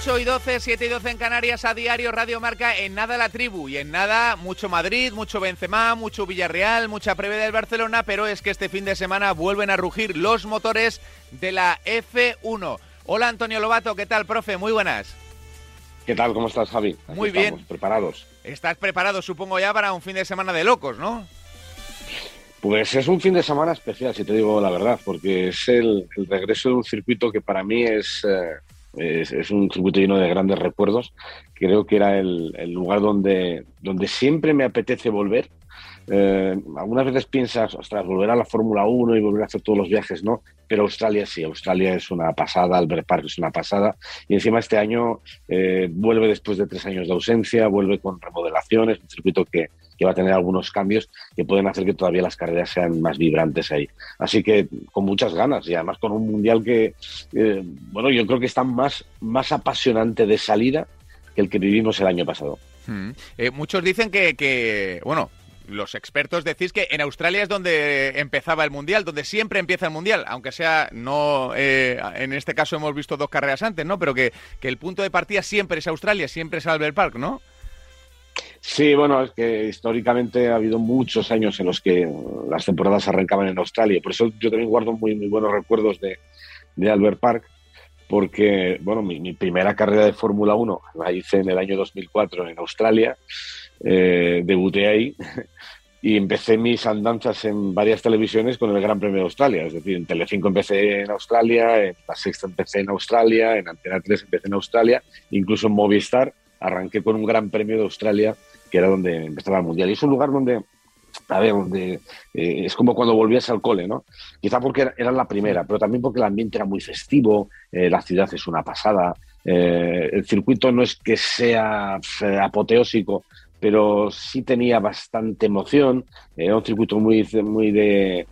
8 y 12, 7 y 12 en Canarias a diario Radio Marca en nada la tribu y en nada mucho Madrid, mucho Benzema, mucho Villarreal, mucha previa del Barcelona, pero es que este fin de semana vuelven a rugir los motores de la F1. Hola Antonio Lobato, ¿qué tal, profe? Muy buenas. ¿Qué tal? ¿Cómo estás, Javi? Muy bien. Preparados. Estás preparado, supongo, ya para un fin de semana de locos, ¿no? Pues es un fin de semana especial, si te digo la verdad, porque es el, regreso de un circuito que para mí es, eh, es, un circuito lleno de grandes recuerdos. Creo que era el, lugar donde, donde siempre me apetece volver. Eh, algunas veces piensas, ostras, volver a la Fórmula 1 y volver a hacer todos los viajes, ¿no? Pero Australia sí, Australia es una pasada, Albert Park es una pasada. Y encima este año eh, vuelve después de tres años de ausencia, vuelve con remodelaciones, un circuito que, que va a tener algunos cambios que pueden hacer que todavía las carreras sean más vibrantes ahí. Así que con muchas ganas y además con un mundial que, eh, bueno, yo creo que está más, más apasionante de salida que el que vivimos el año pasado. Hmm. Eh, muchos dicen que, que, bueno, los expertos decís que en Australia es donde empezaba el mundial, donde siempre empieza el mundial, aunque sea no eh, en este caso hemos visto dos carreras antes, ¿no? Pero que, que, el punto de partida siempre es Australia, siempre es Albert Park, ¿no? Sí, bueno, es que históricamente ha habido muchos años en los que las temporadas arrancaban en Australia. Por eso yo también guardo muy, muy buenos recuerdos de, Albert Park, porque, bueno, mi, primera carrera de Fórmula 1 la hice en el año 2004 en Australia. Eh, debuté ahí y empecé mis andanzas en varias televisiones con el Gran Premio de Australia. Es decir, en Telecinco empecé en Australia, en La Sexta empecé en Australia, en Antena 3 empecé en Australia, incluso en Movistar arranqué con un Gran Premio de Australia, que era donde empezaba el Mundial. Y es un lugar donde, a ver, eh, es como cuando volvías al cole, ¿no? Quizá porque era, la primera, pero también porque el ambiente era muy festivo, eh, la ciudad es una pasada, eh, el circuito no es que sea apoteósico, pero sí tenía bastante emoción, era un circuito muy, muy de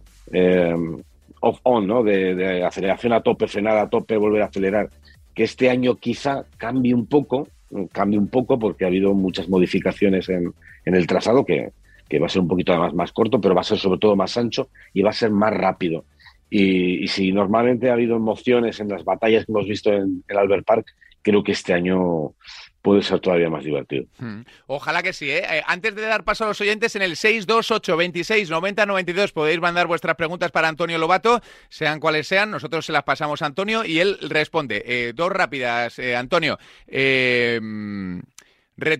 off-on, ¿no? De, de aceleración a tope, frenada a tope, volver a acelerar, que este año quizá cambie un poco, cambie un poco porque ha habido muchas modificaciones en, el trazado que, va a ser un poquito más, más corto, pero va a ser sobre todo más ancho y va a ser más rápido. Y, si normalmente ha habido emociones en las batallas que hemos visto en el Albert Park, creo que este año puede ser todavía más divertido. Hmm. Ojalá que sí. ¿eh? ¿eh? Antes de dar paso a los oyentes, en el 628 26 90 92 podéis mandar vuestras preguntas para Antonio Lobato, sean cuales sean. Nosotros se las pasamos a Antonio y él responde. Eh, dos rápidas, eh, Antonio. Red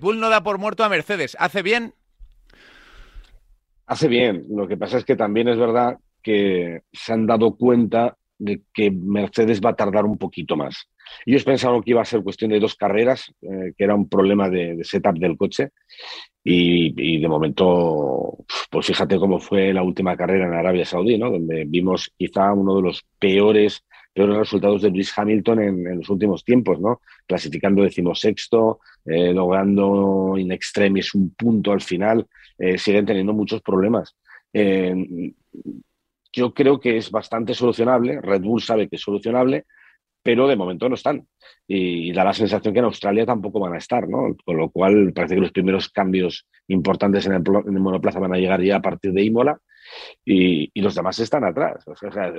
Bull no da por muerto a Mercedes. ¿Hace bien? Hace bien. Lo que pasa es que también es verdad que se han dado cuenta de que Mercedes va a tardar un poquito más. Ellos pensaban que iba a ser cuestión de dos carreras, eh, que era un problema de, setup del coche. Y, de momento, pues fíjate cómo fue la última carrera en Arabia Saudí, ¿no? donde vimos quizá uno de los peores, peores resultados de Lewis Hamilton en, los últimos tiempos, ¿no? clasificando decimosexto, eh, logrando in extremis un punto al final. Eh, siguen teniendo muchos problemas. yo creo que es bastante solucionable. Red Bull sabe que es solucionable pero de momento no están. Y, da la sensación que en Australia tampoco van a estar, ¿no? Con lo cual parece que los primeros cambios importantes en el, monoplaza van a llegar ya a partir de Imola y, los demás están atrás.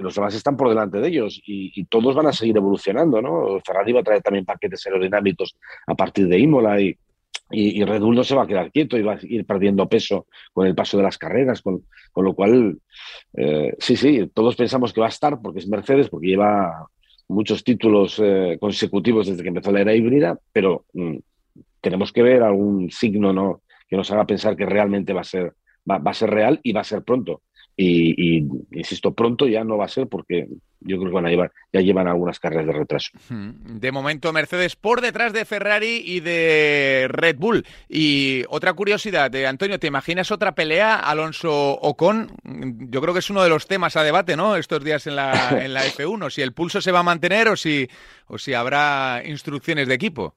los demás están por delante de ellos y, todos van a seguir evolucionando, ¿no? Ferrari va a traer también paquetes aerodinámicos a partir de Imola y, y, Bull no se va a quedar quieto y va a ir perdiendo peso con el paso de las carreras, con, lo cual, eh, sí, sí, todos pensamos que va a estar porque es Mercedes, porque lleva muchos títulos eh, consecutivos desde que empezó la era híbrida, pero mm, tenemos que ver algún signo ¿no? que nos haga pensar que realmente va a ser, va, a ser real y va a ser pronto. Y, insisto, pronto ya no va a ser porque yo creo que van a llevar, ya llevan algunas carreras de retraso. De momento, Mercedes por detrás de Ferrari y de Red Bull. Y otra curiosidad, de Antonio, ¿te imaginas otra pelea Alonso-Ocon? Yo creo que es uno de los temas a debate, ¿no? Estos días en la, en la F1, si el pulso se va a mantener o si, o si habrá instrucciones de equipo.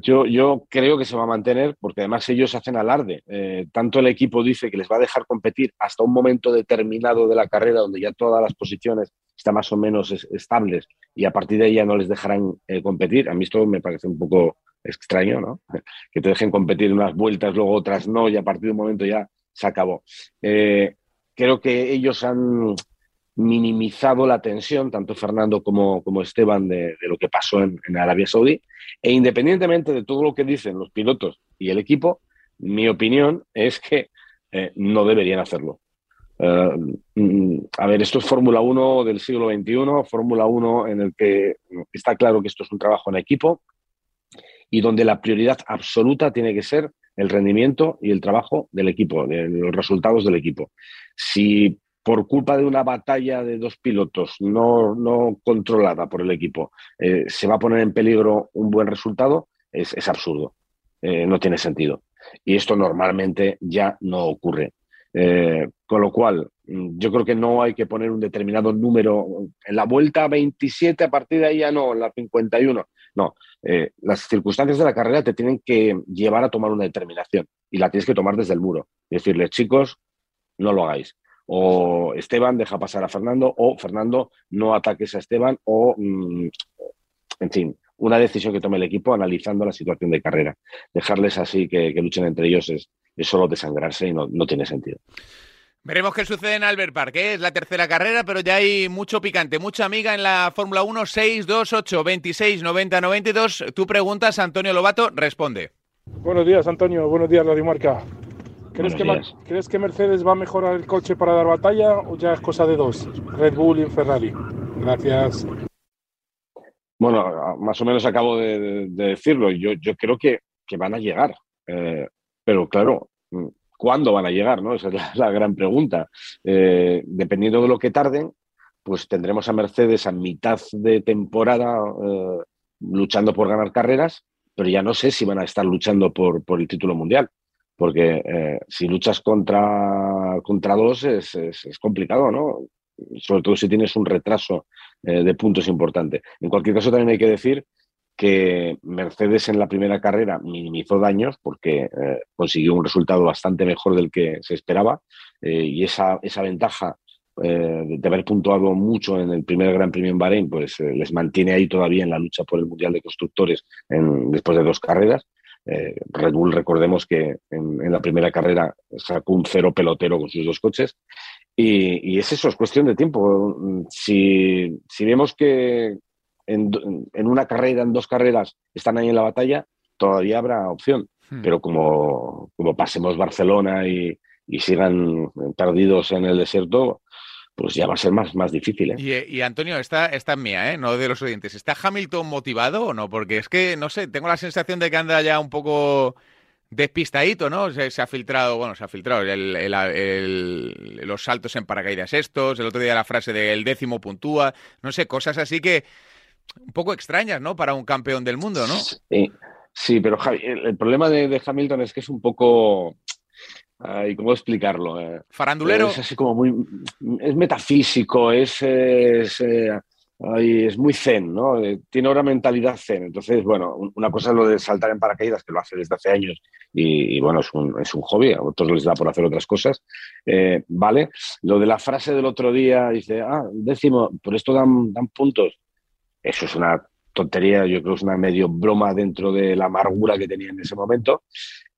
Yo, yo creo que se va a mantener porque además ellos hacen alarde. Eh, tanto el equipo dice que les va a dejar competir hasta un momento determinado de la carrera donde ya todas las posiciones están más o menos estables y a partir de ahí ya no les dejarán eh, competir. A mí esto me parece un poco extraño, ¿no? Que te dejen competir unas vueltas, luego otras no y a partir de un momento ya se acabó. Eh, creo que ellos han minimizado la tensión, tanto Fernando como, como Esteban, de, lo que pasó en, Arabia Saudí. E independientemente de todo lo que dicen los pilotos y el equipo, mi opinión es que eh, no deberían hacerlo. Eh, mm, a ver, esto es Fórmula 1 del siglo XXI, Fórmula 1 en el que está claro que esto es un trabajo en equipo y donde la prioridad absoluta tiene que ser el rendimiento y el trabajo del equipo, de los resultados del equipo. Si por culpa de una batalla de dos pilotos no, no controlada por el equipo eh, se va a poner en peligro un buen resultado, es, absurdo, eh, no tiene sentido. Y esto normalmente ya no ocurre. Eh, con lo cual, mm, yo creo que no hay que poner un determinado número. En la vuelta 27, a partir de ahí ya no, en la 51. No, las circunstancias de la carrera te tienen que llevar a tomar una determinación y la tienes que tomar desde el muro. Decirle, chicos, no lo hagáis. O Esteban deja pasar a Fernando, o Fernando no ataques a Esteban, o, mm, en fin, una decisión que tome el equipo analizando la situación de carrera. Dejarles así que, luchen entre ellos es, solo desangrarse y no, no tiene sentido. Veremos qué sucede en Albert Park, ¿eh? es la tercera carrera, pero ya hay mucho picante, mucha amiga en la Fórmula 1, 6, 2, 8, 26, 90, 92. Tú preguntas, Antonio Lobato responde. Buenos días, Antonio. Buenos días, Radio Marca. ¿Crees que, ¿Crees que Mercedes va a mejorar el coche para dar batalla o ya es cosa de dos? Red Bull y Ferrari. Gracias. Bueno, más o menos acabo de, decirlo. Yo, yo creo que, que van a llegar. Eh, pero claro, ¿Cuándo van a llegar? ¿no? Esa es la, gran pregunta. Eh, dependiendo de lo que tarden, pues tendremos a Mercedes a mitad de temporada eh, luchando por ganar carreras, pero ya no sé si van a estar luchando por, por el título mundial, porque eh, si luchas contra, contra dos es, es, complicado, ¿no? Sobre todo si tienes un retraso de puntos importante. En cualquier caso, también hay que decir que Mercedes en la primera carrera minimizó daños porque eh, consiguió un resultado bastante mejor del que se esperaba eh, y esa, esa ventaja eh, de haber puntuado mucho en el primer Gran Premio en Bahrein, pues les mantiene ahí todavía en la lucha por el Mundial de Constructores después de dos carreras. Red Bull, recordemos que en, la primera carrera sacó un cero pelotero con sus dos coches. Y, y es eso, es cuestión de tiempo. Si, si vemos que, en, una carrera, en dos carreras, están ahí en la batalla, todavía habrá opción. Hmm. Pero como, como pasemos Barcelona y, sigan perdidos en el desierto, pues ya va a ser más, más difícil. ¿eh? Y, Antonio, esta, esta es mía, ¿eh? no de los oyentes. ¿Está Hamilton motivado o no? Porque es que, no sé, tengo la sensación de que anda ya un poco despistadito, ¿no? Se, ha filtrado, bueno, se ha filtrado los saltos en paracaídas estos, el otro día la frase del décimo puntúa, no sé, cosas así que un poco extrañas, ¿no? Para un campeón del mundo, ¿no? Sí, sí pero el, problema de, Hamilton es que es un poco... ¿Cómo explicarlo? Eh, Farandulero. Es así como muy... Es metafísico, es... es eh, es muy zen, ¿no? Eh, tiene ahora mentalidad zen. Entonces, bueno, una cosa es lo de saltar en paracaídas, que lo hace desde hace años, y, bueno, es un, es un, hobby, a otros les da por hacer otras cosas, ¿vale? Lo de la frase del otro día, dice, ah, décimo, por esto dan, dan puntos. Eso es una tontería, yo creo que es una medio broma dentro de la amargura que tenía en ese momento.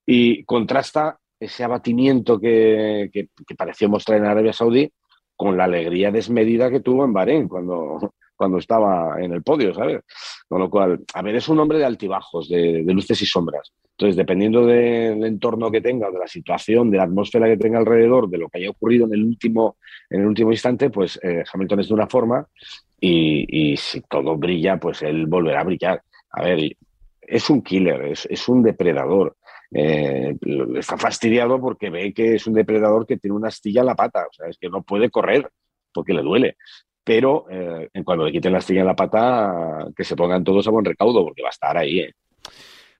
Y contrasta ese abatimiento que, pareció mostrar en Arabia Saudí con la alegría desmedida que tuvo en Bahrein cuando, cuando estaba en el podio, ¿sabes? Con lo cual, a ver, es un hombre de altibajos, de, luces y sombras. Entonces, dependiendo del entorno que tenga, de la situación, de la atmósfera que tenga alrededor, de lo que haya ocurrido en el último, en el último instante, pues eh, Hamilton es de una forma y, si todo brilla, pues él volverá a brillar. A ver, es un killer, es, un depredador. Eh, está fastidiado porque ve que es un depredador que tiene una astilla en la pata, o sea, es que no puede correr porque le duele. Pero eh, cuando le quiten la astilla en la pata, que se pongan todos a buen recaudo, porque va a estar ahí. ¿eh?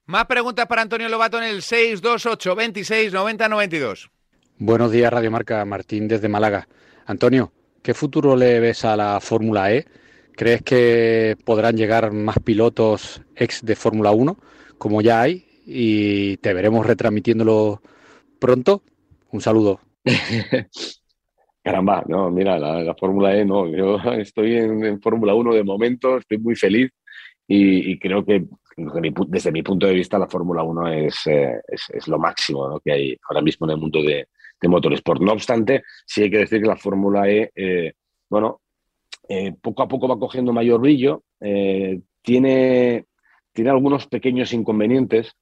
Más preguntas para Antonio Lobato en el 628 26 90 92. Buenos días, Radio Marca. Martín desde Málaga. Antonio, ¿Qué futuro le ves a la Fórmula E? ¿Crees que podrán llegar más pilotos ex de Fórmula 1, como ya hay, y te veremos retransmitiéndolo pronto? Un saludo. Caramba, no, mira, la, Fórmula E no, yo estoy en, Fórmula 1 de momento, estoy muy feliz y, creo que desde mi, punto de vista la Fórmula 1 es, eh, es, lo máximo que hay ahora mismo en el mundo de, de motorsport. No obstante, sí hay que decir que la Fórmula E eh, bueno, eh, poco a poco va cogiendo mayor brillo, tiene, tiene algunos pequeños inconvenientes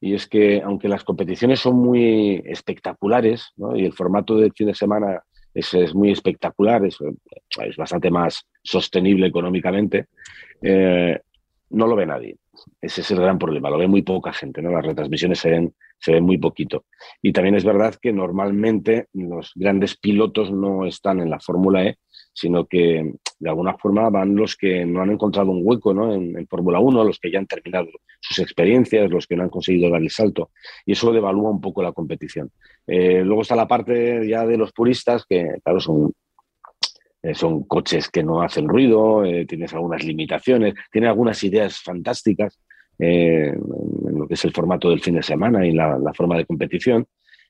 y es que aunque las competiciones son muy espectaculares y el formato del fin de semana es, muy espectacular, es, bastante más sostenible económicamente, eh, no lo ve nadie. Ese es el gran problema, lo ve muy poca gente, ¿no? Las retransmisiones se ven, se ven muy poquito. Y también es verdad que normalmente los grandes pilotos no están en la Fórmula E, sino que de alguna forma van los que no han encontrado un hueco en, Fórmula 1, los que ya han terminado sus experiencias, los que no han conseguido dar el salto, y eso devalúa un poco la competición. Eh, luego está la parte ya de los puristas, que claro, son, eh, son coches que no hacen ruido, eh, tienes algunas limitaciones, tiene algunas ideas fantásticas en lo que es el formato del fin de semana y la, forma de competición.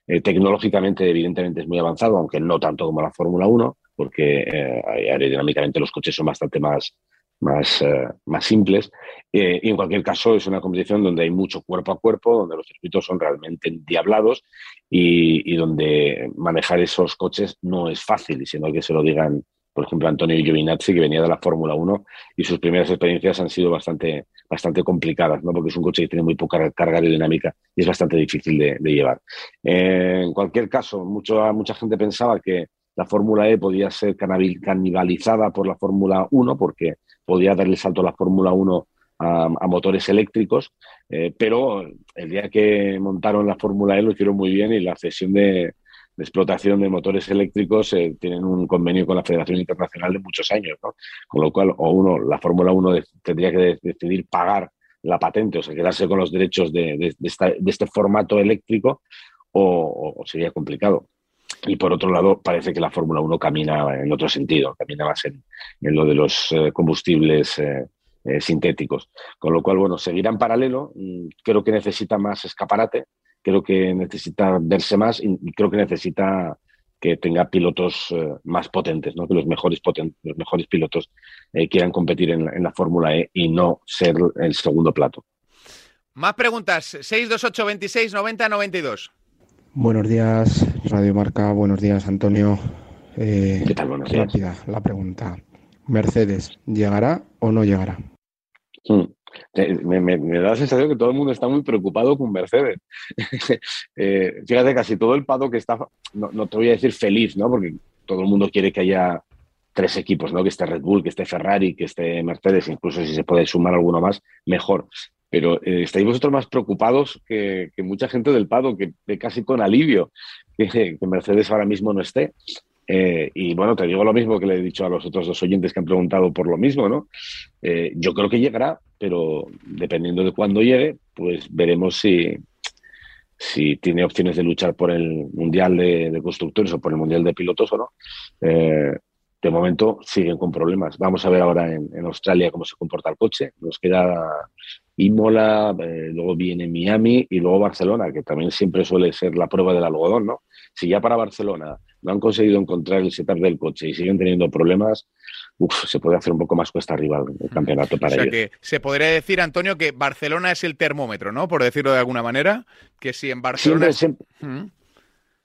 tecnológicamente, evidentemente, es muy avanzado, aunque no tanto como la Fórmula 1 porque eh, aerodinámicamente los coches son bastante más, más, eh, más simples. Eh, y en cualquier caso es una competición donde hay mucho cuerpo a cuerpo, donde los circuitos son realmente endiablados y, y donde manejar esos coches no es fácil, y sino que se lo digan, por ejemplo, Antonio Giovinazzi, que venía de la Fórmula 1 y sus primeras experiencias han sido bastante, bastante complicadas, ¿no? porque es un coche que tiene muy poca carga aerodinámica y es bastante difícil de, llevar. en cualquier caso, mucho, mucha gente pensaba que la Fórmula E podía ser canibalizada por la Fórmula 1 porque podía darle salto a la Fórmula 1 a, motores eléctricos, eh, pero el día que montaron la Fórmula E lo hicieron muy bien y la cesión de, explotación de motores eléctricos eh, tienen un convenio con la Federación Internacional de muchos años, con lo cual o uno, la Fórmula 1 tendría que decidir pagar la patente, o sea, quedarse con los derechos de, este formato eléctrico, o sería complicado. Y por otro lado, parece que la Fórmula 1 camina en otro sentido, camina más en, lo de los eh, combustibles eh, sintéticos. Con lo cual, bueno, seguirá en paralelo. Mm, creo que necesita más escaparate, creo que necesita verse más y creo que necesita que tenga pilotos más potentes, ¿no? que los mejores, los mejores pilotos quieran competir en, en la Fórmula E y no ser el segundo plato. Más preguntas. 628 26 90 92. Buenos días, Radio Marca. Buenos días, Antonio. Eh, ¿Qué tal? Buenos días. Rápida la pregunta. ¿Mercedes llegará o no llegará? Hmm. Me, da la sensación que todo el mundo está muy preocupado con Mercedes. eh, fíjate, casi todo el pado que está, no, te voy a decir feliz, ¿no? Porque todo el mundo quiere que haya tres equipos, ¿no? Que esté Red Bull, que esté Ferrari, que esté Mercedes, incluso si se puede sumar alguno más, mejor pero eh, estáis vosotros más preocupados que, mucha gente del Pado, que casi con alivio que, Mercedes ahora mismo no esté. Eh, y bueno, te digo lo mismo que le he dicho a los otros dos oyentes que han preguntado por lo mismo, ¿no? Eh, yo creo que llegará, pero dependiendo de cuándo llegue, pues veremos si, si tiene opciones de luchar por el Mundial de, Constructores o por el Mundial de Pilotos o no. de momento siguen con problemas. Vamos a ver ahora en, Australia cómo se comporta el coche. Nos queda Imola, eh, luego viene Miami y luego Barcelona, que también siempre suele ser la prueba del algodón, ¿no? Si ya para Barcelona no han conseguido encontrar el setup del coche y siguen teniendo problemas, se puede hacer un poco más cuesta arriba el campeonato para o sea que se podría decir, Antonio, que Barcelona es el termómetro, ¿no? Por decirlo de alguna manera, que si en Barcelona... ¿Mm?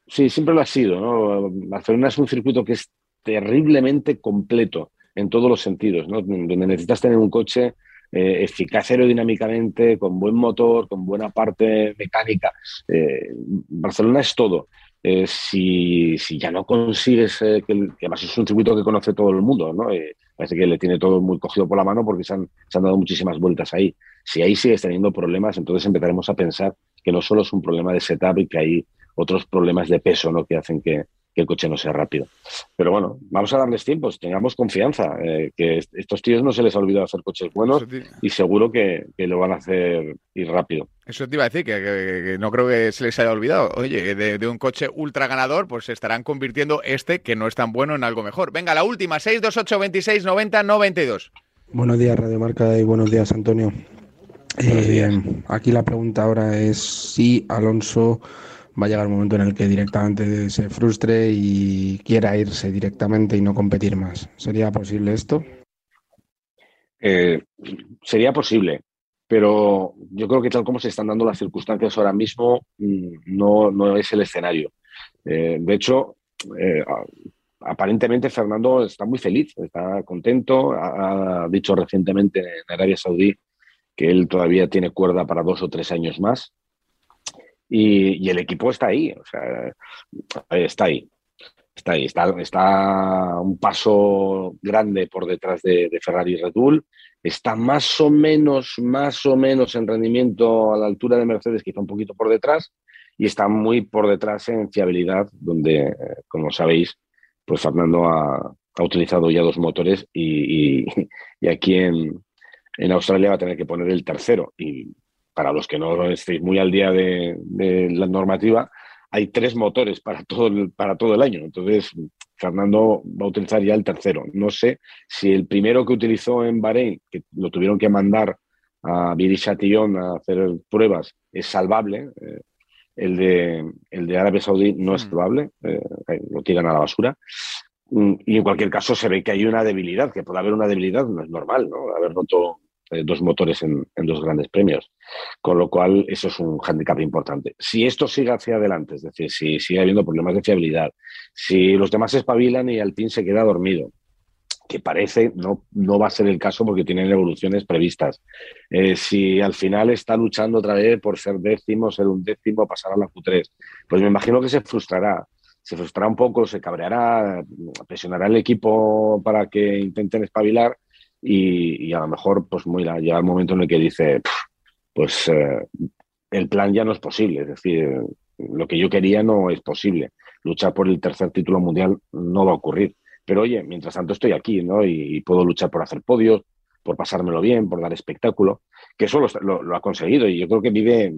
Sí, siempre lo ha sido, ¿no? Barcelona es un circuito que es terriblemente completo en todos los sentidos, ¿no? Donde necesitas tener un coche eh, eficaz aerodinámicamente, con buen motor, con buena parte mecánica. Eh, Barcelona es todo. Eh, si, ya no consigues, que, además es un circuito que conoce todo el mundo, ¿no? parece que le tiene todo muy cogido por la mano porque se han, se han dado muchísimas vueltas ahí. Si ahí sigues teniendo problemas, entonces empezaremos a pensar que no solo es un problema de setup y que hay otros problemas de peso ¿no? que hacen que, que el coche no sea rápido. Pero bueno, vamos a darles tiempos, tengamos confianza, eh, que estos tíos no se les ha olvidado hacer coches buenos y seguro que, lo van a hacer ir rápido. Eso te iba a decir, que, no creo que se les haya olvidado. Oye, de, un coche ultra ganador, pues se estarán convirtiendo este, que no es tan bueno, en algo mejor. Venga, la última, 628 26 90 92. Buenos días, Radio Marca, y buenos días, Antonio. Eh, aquí la pregunta ahora es si Alonso va a llegar un momento en el que directamente se frustre y quiera irse directamente y no competir más. ¿Sería posible esto? Eh, sería posible, pero yo creo que tal como se están dando las circunstancias ahora mismo, mm, no, no es el escenario. Eh, de hecho, eh, aparentemente Fernando está muy feliz, está contento. Ha, dicho recientemente en Arabia Saudí que él todavía tiene cuerda para dos o tres años más. Y, el equipo está ahí, está ahí. Está ahí, está, está un paso grande por detrás de, Ferrari y Red Bull. Está más o menos, más o menos en rendimiento a la altura de Mercedes, quizá un poquito por detrás, y está muy por detrás en fiabilidad, donde, como sabéis, pues Fernando ha, utilizado ya dos motores y, aquí en, Australia va a tener que poner el tercero. Y para los que no estéis muy al día de, la normativa, hay tres motores para todo, el, para todo el año. Entonces, Fernando va a utilizar ya el tercero. No sé si el primero que utilizó en Bahrein, que lo tuvieron que mandar a Viri Chatillon a hacer pruebas, es salvable. Eh, el de, el de Arabia Saudí no es mm. probable, eh, lo tiran a la basura. Mm, y en cualquier caso se ve que hay una debilidad, que puede haber una debilidad, no es normal, ¿no? Haber roto eh, dos motores en, dos grandes premios. Con lo cual, eso es un hándicap importante. Si esto sigue hacia adelante, es decir, si sigue habiendo problemas de fiabilidad, si los demás se espabilan y Alpine se queda dormido, que parece no, no va a ser el caso porque tienen evoluciones previstas. Eh, si al final está luchando otra vez por ser décimo, ser un décimo, pasar a la Q3, pues me imagino que se frustrará. Se frustrará un poco, se cabreará, presionará el equipo para que intenten espabilar y, a lo mejor pues muy llega el momento en el que dice, pues eh, el plan ya no es posible, es decir, lo que yo quería no es posible. Luchar por el tercer título mundial no va a ocurrir. Pero oye, mientras tanto estoy aquí, ¿no? Y, puedo luchar por hacer podios, por pasármelo bien, por dar espectáculo, que eso lo, ha conseguido y yo creo que vive,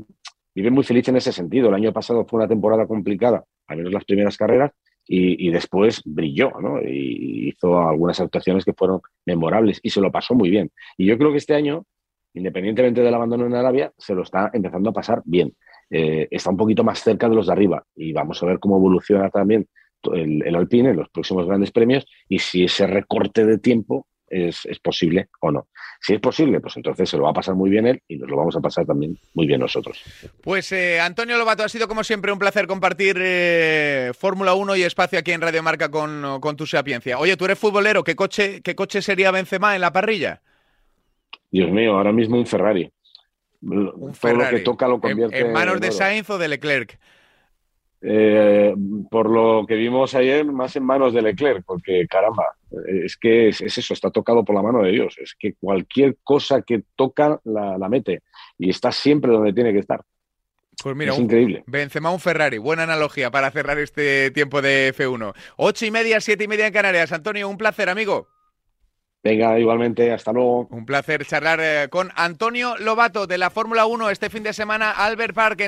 vive muy feliz en ese sentido. El año pasado fue una temporada complicada, al menos las primeras carreras, y, después brilló, ¿no? Y hizo algunas actuaciones que fueron memorables y se lo pasó muy bien. Y yo creo que este año, independientemente del abandono en Arabia, se lo está empezando a pasar bien. Eh, está un poquito más cerca de los de arriba y vamos a ver cómo evoluciona también el, Alpine en los próximos grandes premios y si ese recorte de tiempo es, posible o no. Si es posible, pues entonces se lo va a pasar muy bien él y nos lo vamos a pasar también muy bien nosotros. Pues eh, Antonio Lobato, ha sido como siempre un placer compartir eh, Fórmula 1 y espacio aquí en Radio Marca con, con, tu sapiencia. Oye, tú eres futbolero, ¿qué coche, qué coche sería Benzema en la parrilla? Dios mío, ahora mismo un Ferrari. Un Todo lo que toca lo convierte ¿En, manos de Sainz o de Leclerc? Eh, por lo que vimos ayer, más en manos de Leclerc, porque caramba, es que es, eso, está tocado por la mano de Dios. Es que cualquier cosa que toca la, mete y está siempre donde tiene que estar. Pues mira, es increíble. Benzema un Ferrari, buena analogía para cerrar este tiempo de F1. Ocho y media, siete y media en Canarias. Antonio, un placer, amigo. Venga, igualmente, hasta luego. Un placer charlar eh, con Antonio Lobato de la Fórmula 1 este fin de semana, Albert Park.